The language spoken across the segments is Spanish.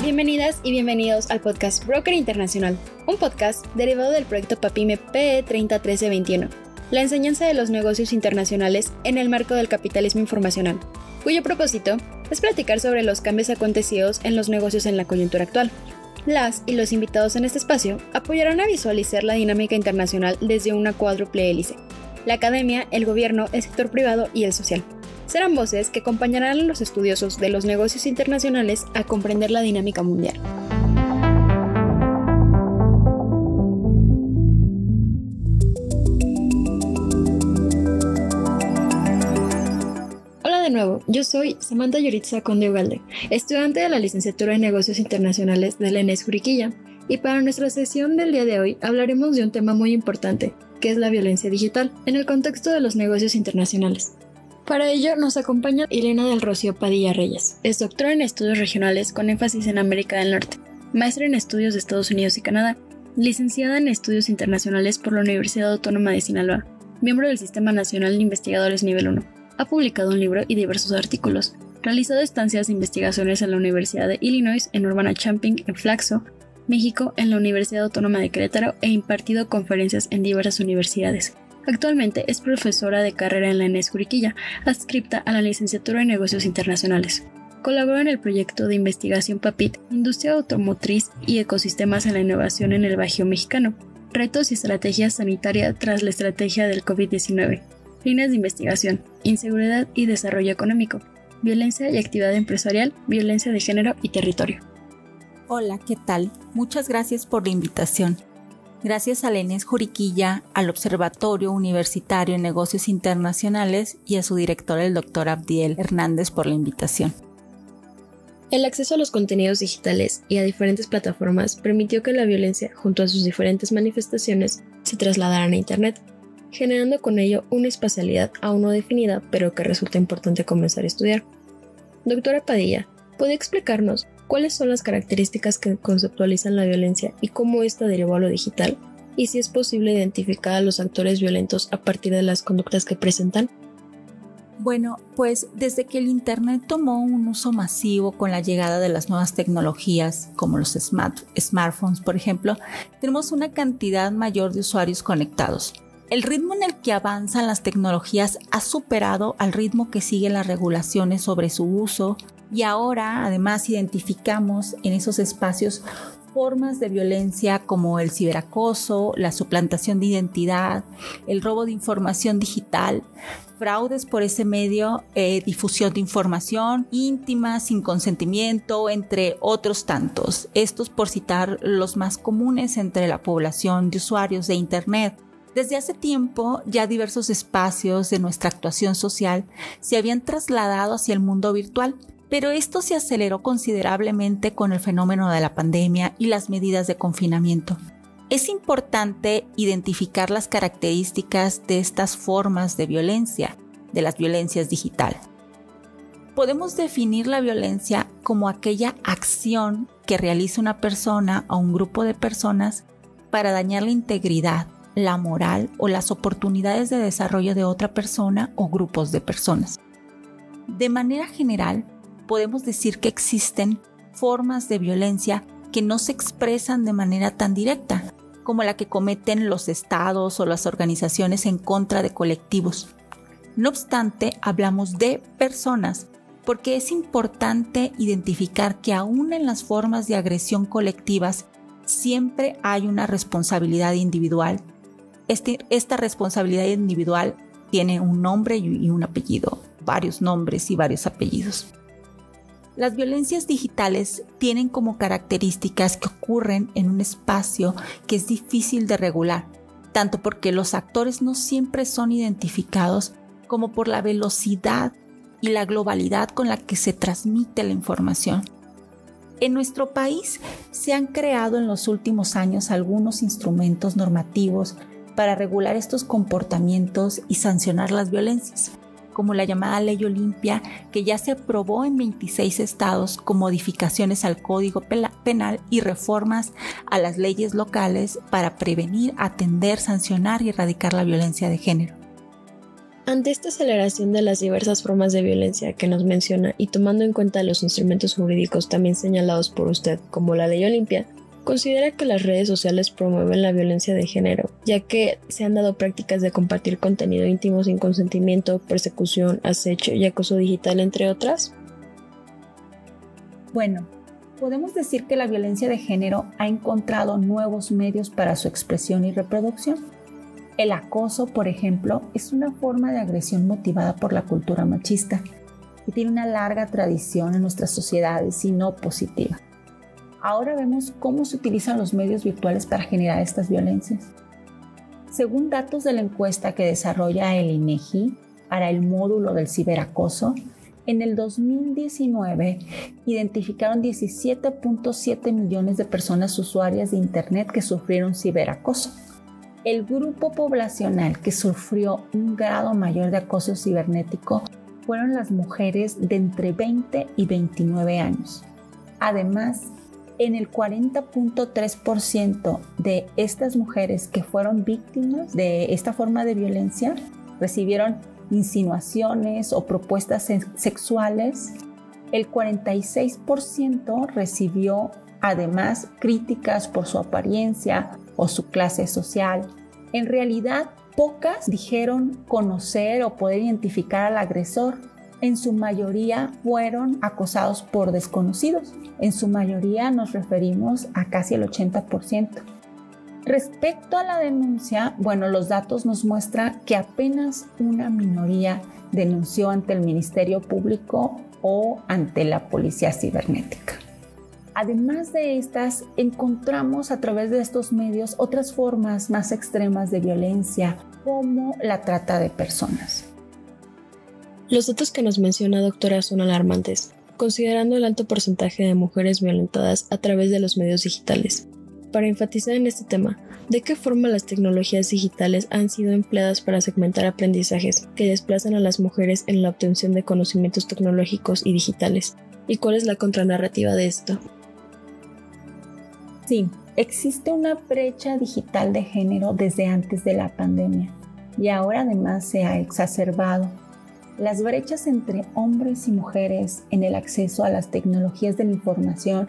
Bienvenidas y bienvenidos al podcast Broker Internacional, un podcast derivado del proyecto PAPIME PE 301321, la enseñanza de los negocios internacionales en el marco del capitalismo informacional, cuyo propósito es platicar sobre los cambios acontecidos en los negocios en la coyuntura actual. Las y los invitados en este espacio apoyarán a visualizar la dinámica internacional desde una cuádruple hélice, la academia, el gobierno, el sector privado y el social serán voces que acompañarán a los estudiosos de los negocios internacionales a comprender la dinámica mundial. Yo soy Samantha Yoritza Conde Ugalde, estudiante de la licenciatura en negocios internacionales de la ENES Juriquilla, y para nuestra sesión del día de hoy hablaremos de un tema muy importante, que es la violencia digital, en el contexto de los negocios internacionales. Para ello nos acompaña Elena del Rocío Padilla Reyes. Es doctora en estudios regionales con énfasis en América del Norte, maestra en estudios de Estados Unidos y Canadá, licenciada en estudios internacionales por la Universidad Autónoma de Sinaloa, miembro del Sistema Nacional de Investigadores Nivel 1. Ha publicado un libro y diversos artículos. Realizado estancias de investigaciones en la Universidad de Illinois, en Urbana Champing, en Flaxo, México, en la Universidad Autónoma de Querétaro e impartido conferencias en diversas universidades. Actualmente es profesora de carrera en la ENES Juriquilla, adscripta a la licenciatura en negocios internacionales. Colabora en el proyecto de investigación PAPIT, Industria Automotriz y Ecosistemas en la Innovación en el Bajío Mexicano, retos y estrategias sanitarias tras la estrategia del COVID-19, líneas de investigación, inseguridad y desarrollo económico, violencia y actividad empresarial, violencia de género y territorio. Hola, ¿qué tal? Muchas gracias por la invitación. Gracias a Lenés Juriquilla, al Observatorio Universitario en Negocios Internacionales y a su director, el doctor Abdiel Hernández, por la invitación. El acceso a los contenidos digitales y a diferentes plataformas permitió que la violencia, junto a sus diferentes manifestaciones, se trasladaran a Internet, generando con ello una espacialidad aún no definida, pero que resulta importante comenzar a estudiar. Doctora Padilla, ¿puede explicarnos cuáles son las características que conceptualizan la violencia y cómo ésta derivó a lo digital, y si es posible identificar a los actores violentos a partir de las conductas que presentan. Bueno, pues desde que el Internet tomó un uso masivo con la llegada de las nuevas tecnologías, como los smartphones, por ejemplo, tenemos una cantidad mayor de usuarios conectados. El ritmo en el que avanzan las tecnologías ha superado al ritmo que siguen las regulaciones sobre su uso, y ahora además identificamos en esos espacios formas de violencia como el ciberacoso, la suplantación de identidad, el robo de información digital, fraudes por ese medio, eh, difusión de información íntima, sin consentimiento, entre otros tantos. Estos por citar los más comunes entre la población de usuarios de Internet. Desde hace tiempo ya diversos espacios de nuestra actuación social se habían trasladado hacia el mundo virtual pero esto se aceleró considerablemente con el fenómeno de la pandemia y las medidas de confinamiento. Es importante identificar las características de estas formas de violencia, de las violencias digital. Podemos definir la violencia como aquella acción que realiza una persona o un grupo de personas para dañar la integridad, la moral o las oportunidades de desarrollo de otra persona o grupos de personas. De manera general, podemos decir que existen formas de violencia que no se expresan de manera tan directa, como la que cometen los estados o las organizaciones en contra de colectivos. No obstante, hablamos de personas porque es importante identificar que aún en las formas de agresión colectivas siempre hay una responsabilidad individual. Este, esta responsabilidad individual tiene un nombre y un apellido, varios nombres y varios apellidos. Las violencias digitales tienen como características que ocurren en un espacio que es difícil de regular, tanto porque los actores no siempre son identificados como por la velocidad y la globalidad con la que se transmite la información. En nuestro país se han creado en los últimos años algunos instrumentos normativos para regular estos comportamientos y sancionar las violencias como la llamada Ley Olimpia, que ya se aprobó en 26 estados con modificaciones al Código Penal y reformas a las leyes locales para prevenir, atender, sancionar y erradicar la violencia de género. Ante esta aceleración de las diversas formas de violencia que nos menciona y tomando en cuenta los instrumentos jurídicos también señalados por usted, como la Ley Olimpia, considera que las redes sociales promueven la violencia de género, ya que se han dado prácticas de compartir contenido íntimo sin consentimiento, persecución, acecho y acoso digital, entre otras? Bueno, podemos decir que la violencia de género ha encontrado nuevos medios para su expresión y reproducción. El acoso, por ejemplo, es una forma de agresión motivada por la cultura machista y tiene una larga tradición en nuestras sociedades y no positiva. Ahora vemos cómo se utilizan los medios virtuales para generar estas violencias. Según datos de la encuesta que desarrolla el INEGI e para el módulo del ciberacoso, en el 2019 identificaron 17.7 millones de personas usuarias de Internet que sufrieron ciberacoso. El grupo poblacional que sufrió un grado mayor de acoso cibernético fueron las mujeres de entre 20 y 29 años. Además, en el 40.3% de estas mujeres que fueron víctimas de esta forma de violencia recibieron insinuaciones o propuestas sexuales. El 46% recibió además críticas por su apariencia o su clase social. En realidad, pocas dijeron conocer o poder identificar al agresor en su mayoría fueron acosados por desconocidos. En su mayoría nos referimos a casi el 80%. Respecto a la denuncia, bueno, los datos nos muestran que apenas una minoría denunció ante el Ministerio Público o ante la Policía Cibernética. Además de estas, encontramos a través de estos medios otras formas más extremas de violencia, como la trata de personas. Los datos que nos menciona doctora son alarmantes, considerando el alto porcentaje de mujeres violentadas a través de los medios digitales. Para enfatizar en este tema, ¿de qué forma las tecnologías digitales han sido empleadas para segmentar aprendizajes que desplazan a las mujeres en la obtención de conocimientos tecnológicos y digitales? ¿Y cuál es la contranarrativa de esto? Sí, existe una brecha digital de género desde antes de la pandemia y ahora además se ha exacerbado las brechas entre hombres y mujeres en el acceso a las tecnologías de la información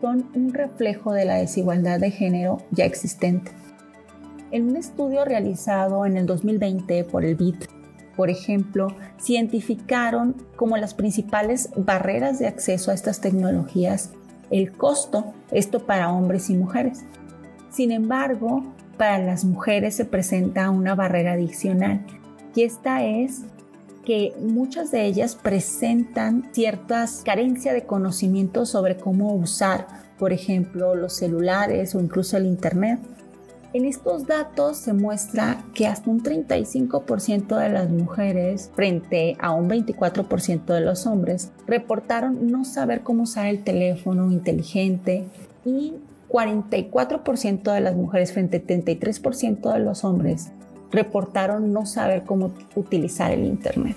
son un reflejo de la desigualdad de género ya existente. En un estudio realizado en el 2020 por el BIT, por ejemplo, se identificaron como las principales barreras de acceso a estas tecnologías el costo, esto para hombres y mujeres. Sin embargo, para las mujeres se presenta una barrera adicional y esta es que muchas de ellas presentan ciertas carencias de conocimiento sobre cómo usar, por ejemplo, los celulares o incluso el Internet. En estos datos se muestra que hasta un 35% de las mujeres frente a un 24% de los hombres reportaron no saber cómo usar el teléfono inteligente y 44% de las mujeres frente a 33% de los hombres reportaron no saber cómo utilizar el Internet.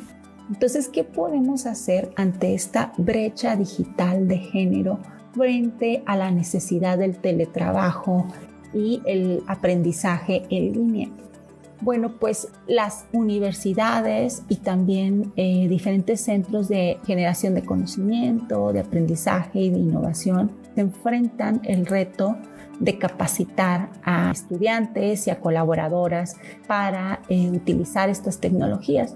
Entonces, ¿qué podemos hacer ante esta brecha digital de género frente a la necesidad del teletrabajo y el aprendizaje en línea? Bueno, pues las universidades y también eh, diferentes centros de generación de conocimiento, de aprendizaje y de innovación se enfrentan el reto de capacitar a estudiantes y a colaboradoras para eh, utilizar estas tecnologías.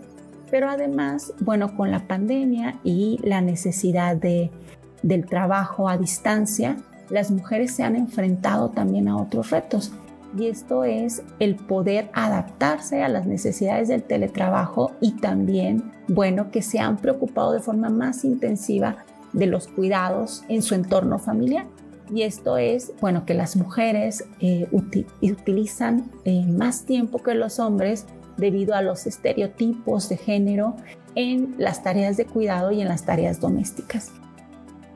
Pero además, bueno, con la pandemia y la necesidad de, del trabajo a distancia, las mujeres se han enfrentado también a otros retos. Y esto es el poder adaptarse a las necesidades del teletrabajo y también, bueno, que se han preocupado de forma más intensiva de los cuidados en su entorno familiar. Y esto es, bueno, que las mujeres eh, utilizan eh, más tiempo que los hombres debido a los estereotipos de género en las tareas de cuidado y en las tareas domésticas.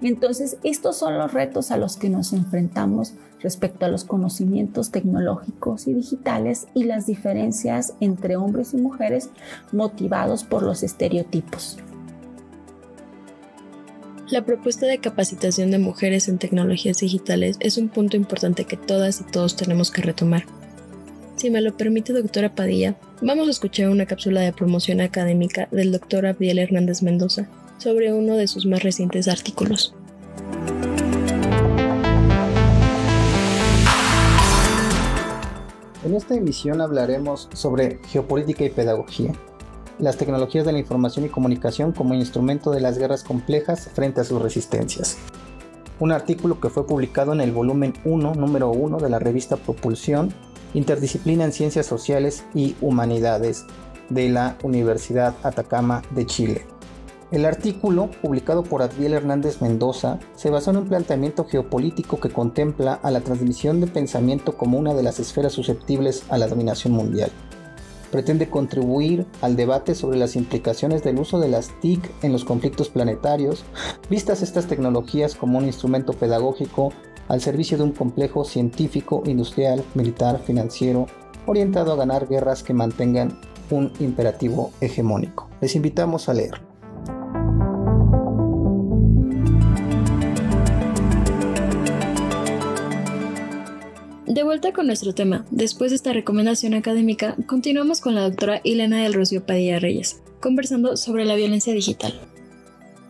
Entonces, estos son los retos a los que nos enfrentamos respecto a los conocimientos tecnológicos y digitales y las diferencias entre hombres y mujeres motivados por los estereotipos. La propuesta de capacitación de mujeres en tecnologías digitales es un punto importante que todas y todos tenemos que retomar. Si me lo permite, doctora Padilla, vamos a escuchar una cápsula de promoción académica del doctor Abdiel Hernández Mendoza sobre uno de sus más recientes artículos. En esta emisión hablaremos sobre geopolítica y pedagogía, las tecnologías de la información y comunicación como instrumento de las guerras complejas frente a sus resistencias. Un artículo que fue publicado en el volumen 1, número 1 de la revista Propulsión Interdisciplina en Ciencias Sociales y Humanidades de la Universidad Atacama de Chile. El artículo, publicado por Adriel Hernández Mendoza, se basó en un planteamiento geopolítico que contempla a la transmisión de pensamiento como una de las esferas susceptibles a la dominación mundial. Pretende contribuir al debate sobre las implicaciones del uso de las TIC en los conflictos planetarios, vistas estas tecnologías como un instrumento pedagógico al servicio de un complejo científico, industrial, militar, financiero, orientado a ganar guerras que mantengan un imperativo hegemónico. Les invitamos a leer. De vuelta con nuestro tema, después de esta recomendación académica, continuamos con la doctora Elena del Rocío Padilla Reyes, conversando sobre la violencia digital.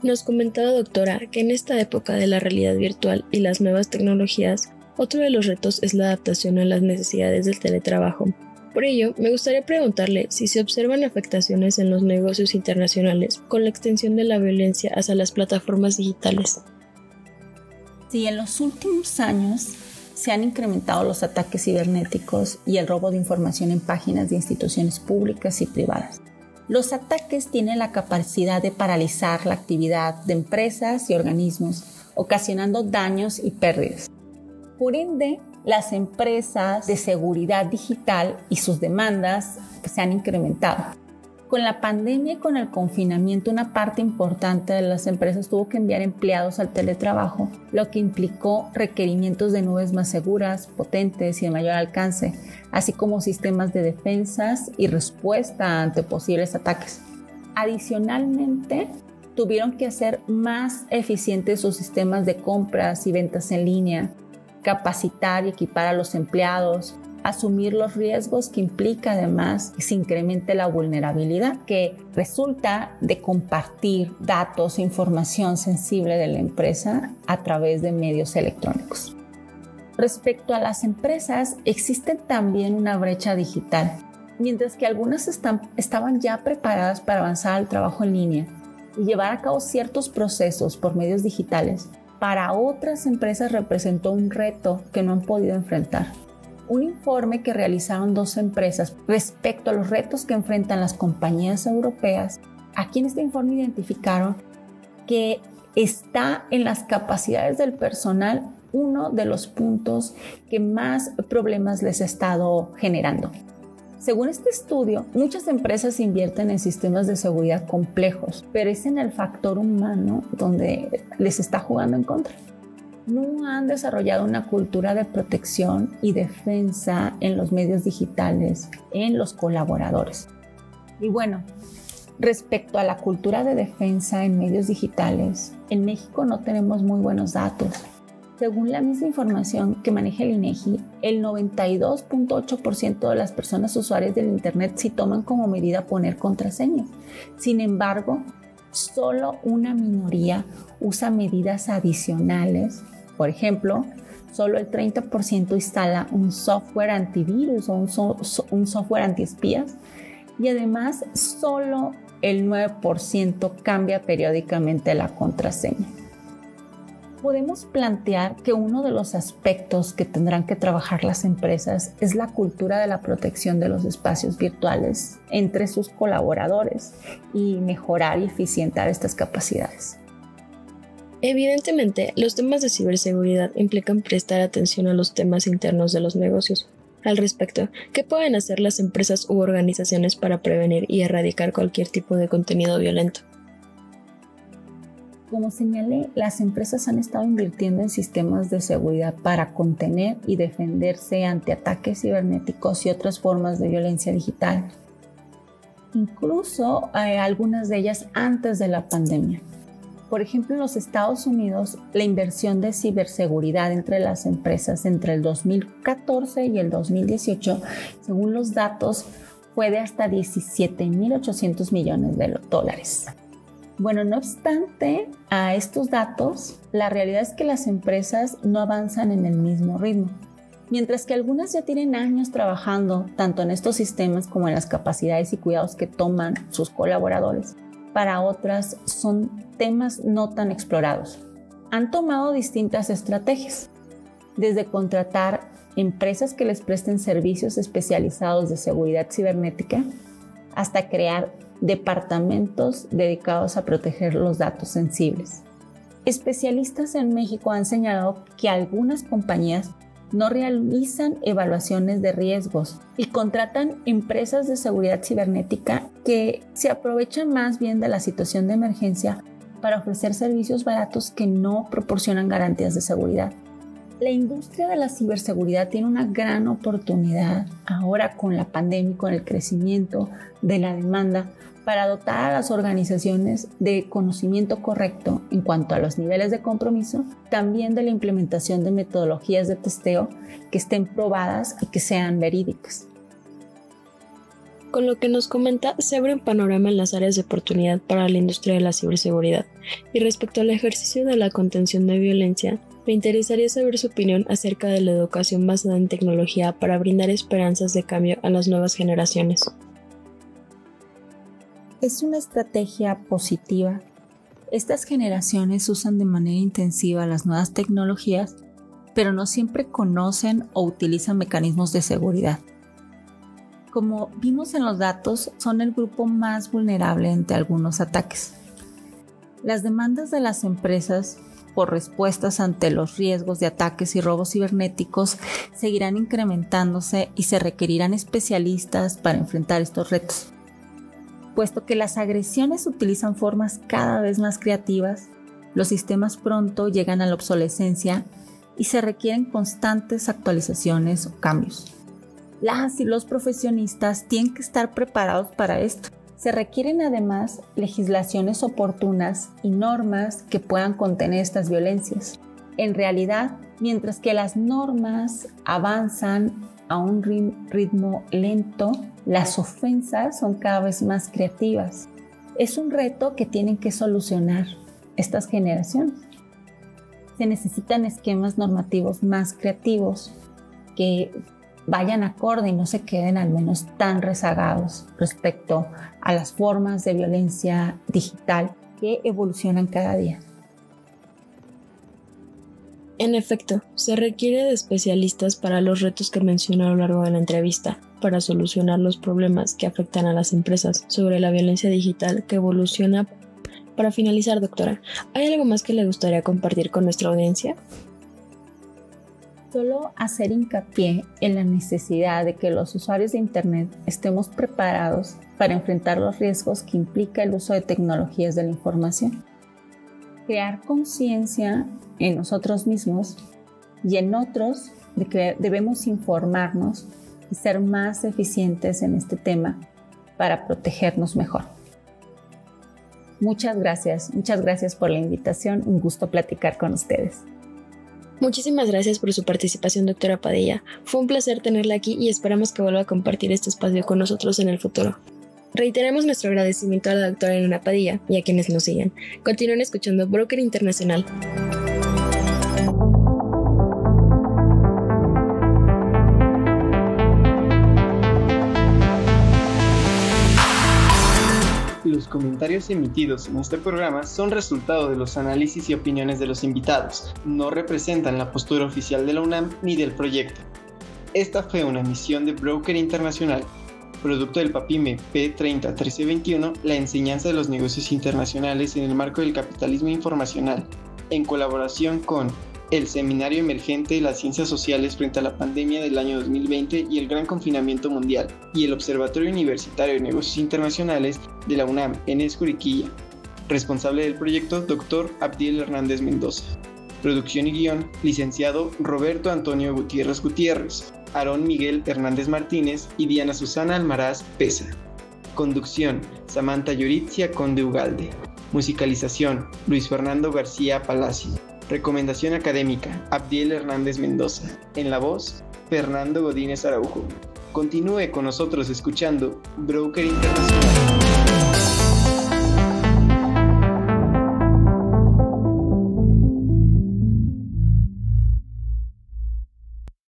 Nos comentaba doctora que en esta época de la realidad virtual y las nuevas tecnologías, otro de los retos es la adaptación a las necesidades del teletrabajo. Por ello, me gustaría preguntarle si se observan afectaciones en los negocios internacionales con la extensión de la violencia hacia las plataformas digitales. Sí, en los últimos años se han incrementado los ataques cibernéticos y el robo de información en páginas de instituciones públicas y privadas. Los ataques tienen la capacidad de paralizar la actividad de empresas y organismos, ocasionando daños y pérdidas. Por ende, las empresas de seguridad digital y sus demandas se han incrementado con la pandemia y con el confinamiento, una parte importante de las empresas tuvo que enviar empleados al teletrabajo, lo que implicó requerimientos de nubes más seguras, potentes y de mayor alcance, así como sistemas de defensas y respuesta ante posibles ataques. Adicionalmente, tuvieron que hacer más eficientes sus sistemas de compras y ventas en línea, capacitar y equipar a los empleados, asumir los riesgos que implica además que se incremente la vulnerabilidad que resulta de compartir datos e información sensible de la empresa a través de medios electrónicos. Respecto a las empresas, existe también una brecha digital. Mientras que algunas estaban ya preparadas para avanzar al trabajo en línea y llevar a cabo ciertos procesos por medios digitales, para otras empresas representó un reto que no han podido enfrentar un informe que realizaron dos empresas respecto a los retos que enfrentan las compañías europeas. Aquí en este informe identificaron que está en las capacidades del personal uno de los puntos que más problemas les ha estado generando. Según este estudio, muchas empresas invierten en sistemas de seguridad complejos, pero es en el factor humano donde les está jugando en contra no han desarrollado una cultura de protección y defensa en los medios digitales, en los colaboradores. Y bueno, respecto a la cultura de defensa en medios digitales, en México no tenemos muy buenos datos. Según la misma información que maneja el INEGI, el 92.8% de las personas usuarias del Internet sí toman como medida poner contraseñas. Sin embargo, solo una minoría usa medidas adicionales por ejemplo, solo el 30% instala un software antivirus o un, software antiespías y además solo el 9% cambia periódicamente la contraseña. Podemos plantear que uno de los aspectos que tendrán que trabajar las empresas es la cultura de la protección de los espacios virtuales entre sus colaboradores y mejorar y eficientar estas capacidades. Evidentemente, los temas de ciberseguridad implican prestar atención a los temas internos de los negocios. Al respecto, ¿qué pueden hacer las empresas u organizaciones para prevenir y erradicar cualquier tipo de contenido violento? Como señalé, las empresas han estado invirtiendo en sistemas de seguridad para contener y defenderse ante ataques cibernéticos y otras formas de violencia digital. Incluso eh, algunas de ellas antes de la pandemia. Por ejemplo, en los Estados Unidos, la inversión de ciberseguridad entre las empresas entre el 2014 y el 2018, según los datos, fue de hasta 17.800 millones de dólares. Bueno, no obstante a estos datos, la realidad es que las empresas no avanzan en el mismo ritmo. Mientras que algunas ya tienen años trabajando tanto en estos sistemas como en las capacidades y cuidados que toman sus colaboradores, para otras son temas no tan explorados. Han tomado distintas estrategias, desde contratar empresas que les presten servicios especializados de seguridad cibernética hasta crear departamentos dedicados a proteger los datos sensibles. Especialistas en México han señalado que algunas compañías no realizan evaluaciones de riesgos y contratan empresas de seguridad cibernética que se aprovechan más bien de la situación de emergencia para ofrecer servicios baratos que no proporcionan garantías de seguridad. La industria de la ciberseguridad tiene una gran oportunidad ahora con la pandemia y con el crecimiento de la demanda para dotar a las organizaciones de conocimiento correcto en cuanto a los niveles de compromiso, también de la implementación de metodologías de testeo que estén probadas y que sean verídicas. Con lo que nos comenta, se abre un panorama en las áreas de oportunidad para la industria de la ciberseguridad. Y respecto al ejercicio de la contención de violencia, me interesaría saber su opinión acerca de la educación basada en tecnología para brindar esperanzas de cambio a las nuevas generaciones es una estrategia positiva. Estas generaciones usan de manera intensiva las nuevas tecnologías, pero no siempre conocen o utilizan mecanismos de seguridad. Como vimos en los datos, son el grupo más vulnerable ante algunos ataques. Las demandas de las empresas por respuestas ante los riesgos de ataques y robos cibernéticos seguirán incrementándose y se requerirán especialistas para enfrentar estos retos puesto que las agresiones utilizan formas cada vez más creativas, los sistemas pronto llegan a la obsolescencia y se requieren constantes actualizaciones o cambios. Las y los profesionistas tienen que estar preparados para esto. Se requieren además legislaciones oportunas y normas que puedan contener estas violencias. En realidad, mientras que las normas avanzan a un ritmo lento, las ofensas son cada vez más creativas. Es un reto que tienen que solucionar estas generaciones. Se necesitan esquemas normativos más creativos que vayan acorde y no se queden al menos tan rezagados respecto a las formas de violencia digital que evolucionan cada día. En efecto, se requiere de especialistas para los retos que mencionó a lo largo de la entrevista, para solucionar los problemas que afectan a las empresas sobre la violencia digital que evoluciona. Para finalizar, doctora, ¿hay algo más que le gustaría compartir con nuestra audiencia? Solo hacer hincapié en la necesidad de que los usuarios de Internet estemos preparados para enfrentar los riesgos que implica el uso de tecnologías de la información. Crear conciencia en nosotros mismos y en otros de que debemos informarnos y ser más eficientes en este tema para protegernos mejor. Muchas gracias, muchas gracias por la invitación, un gusto platicar con ustedes. Muchísimas gracias por su participación, doctora Padilla. Fue un placer tenerla aquí y esperamos que vuelva a compartir este espacio con nosotros en el futuro. Reiteremos nuestro agradecimiento a la doctora Elena Padilla y a quienes nos siguen. Continúen escuchando Broker Internacional. Los comentarios emitidos en este programa son resultado de los análisis y opiniones de los invitados, no representan la postura oficial de la UNAM ni del proyecto. Esta fue una emisión de Broker Internacional producto del PAPIME P301321, la enseñanza de los negocios internacionales en el marco del capitalismo informacional, en colaboración con el Seminario Emergente de las Ciencias Sociales frente a la pandemia del año 2020 y el gran confinamiento mundial, y el Observatorio Universitario de Negocios Internacionales de la UNAM en Escuriquilla. Responsable del proyecto, Dr. Abdiel Hernández Mendoza. Producción y guion, licenciado Roberto Antonio Gutiérrez Gutiérrez, Aarón Miguel Hernández Martínez y Diana Susana Almaraz Pesa. Conducción, Samantha Yoritzia Conde Ugalde. Musicalización, Luis Fernando García Palacio. Recomendación académica, Abdiel Hernández Mendoza. En la voz, Fernando Godínez Araujo. Continúe con nosotros escuchando Broker Internacional.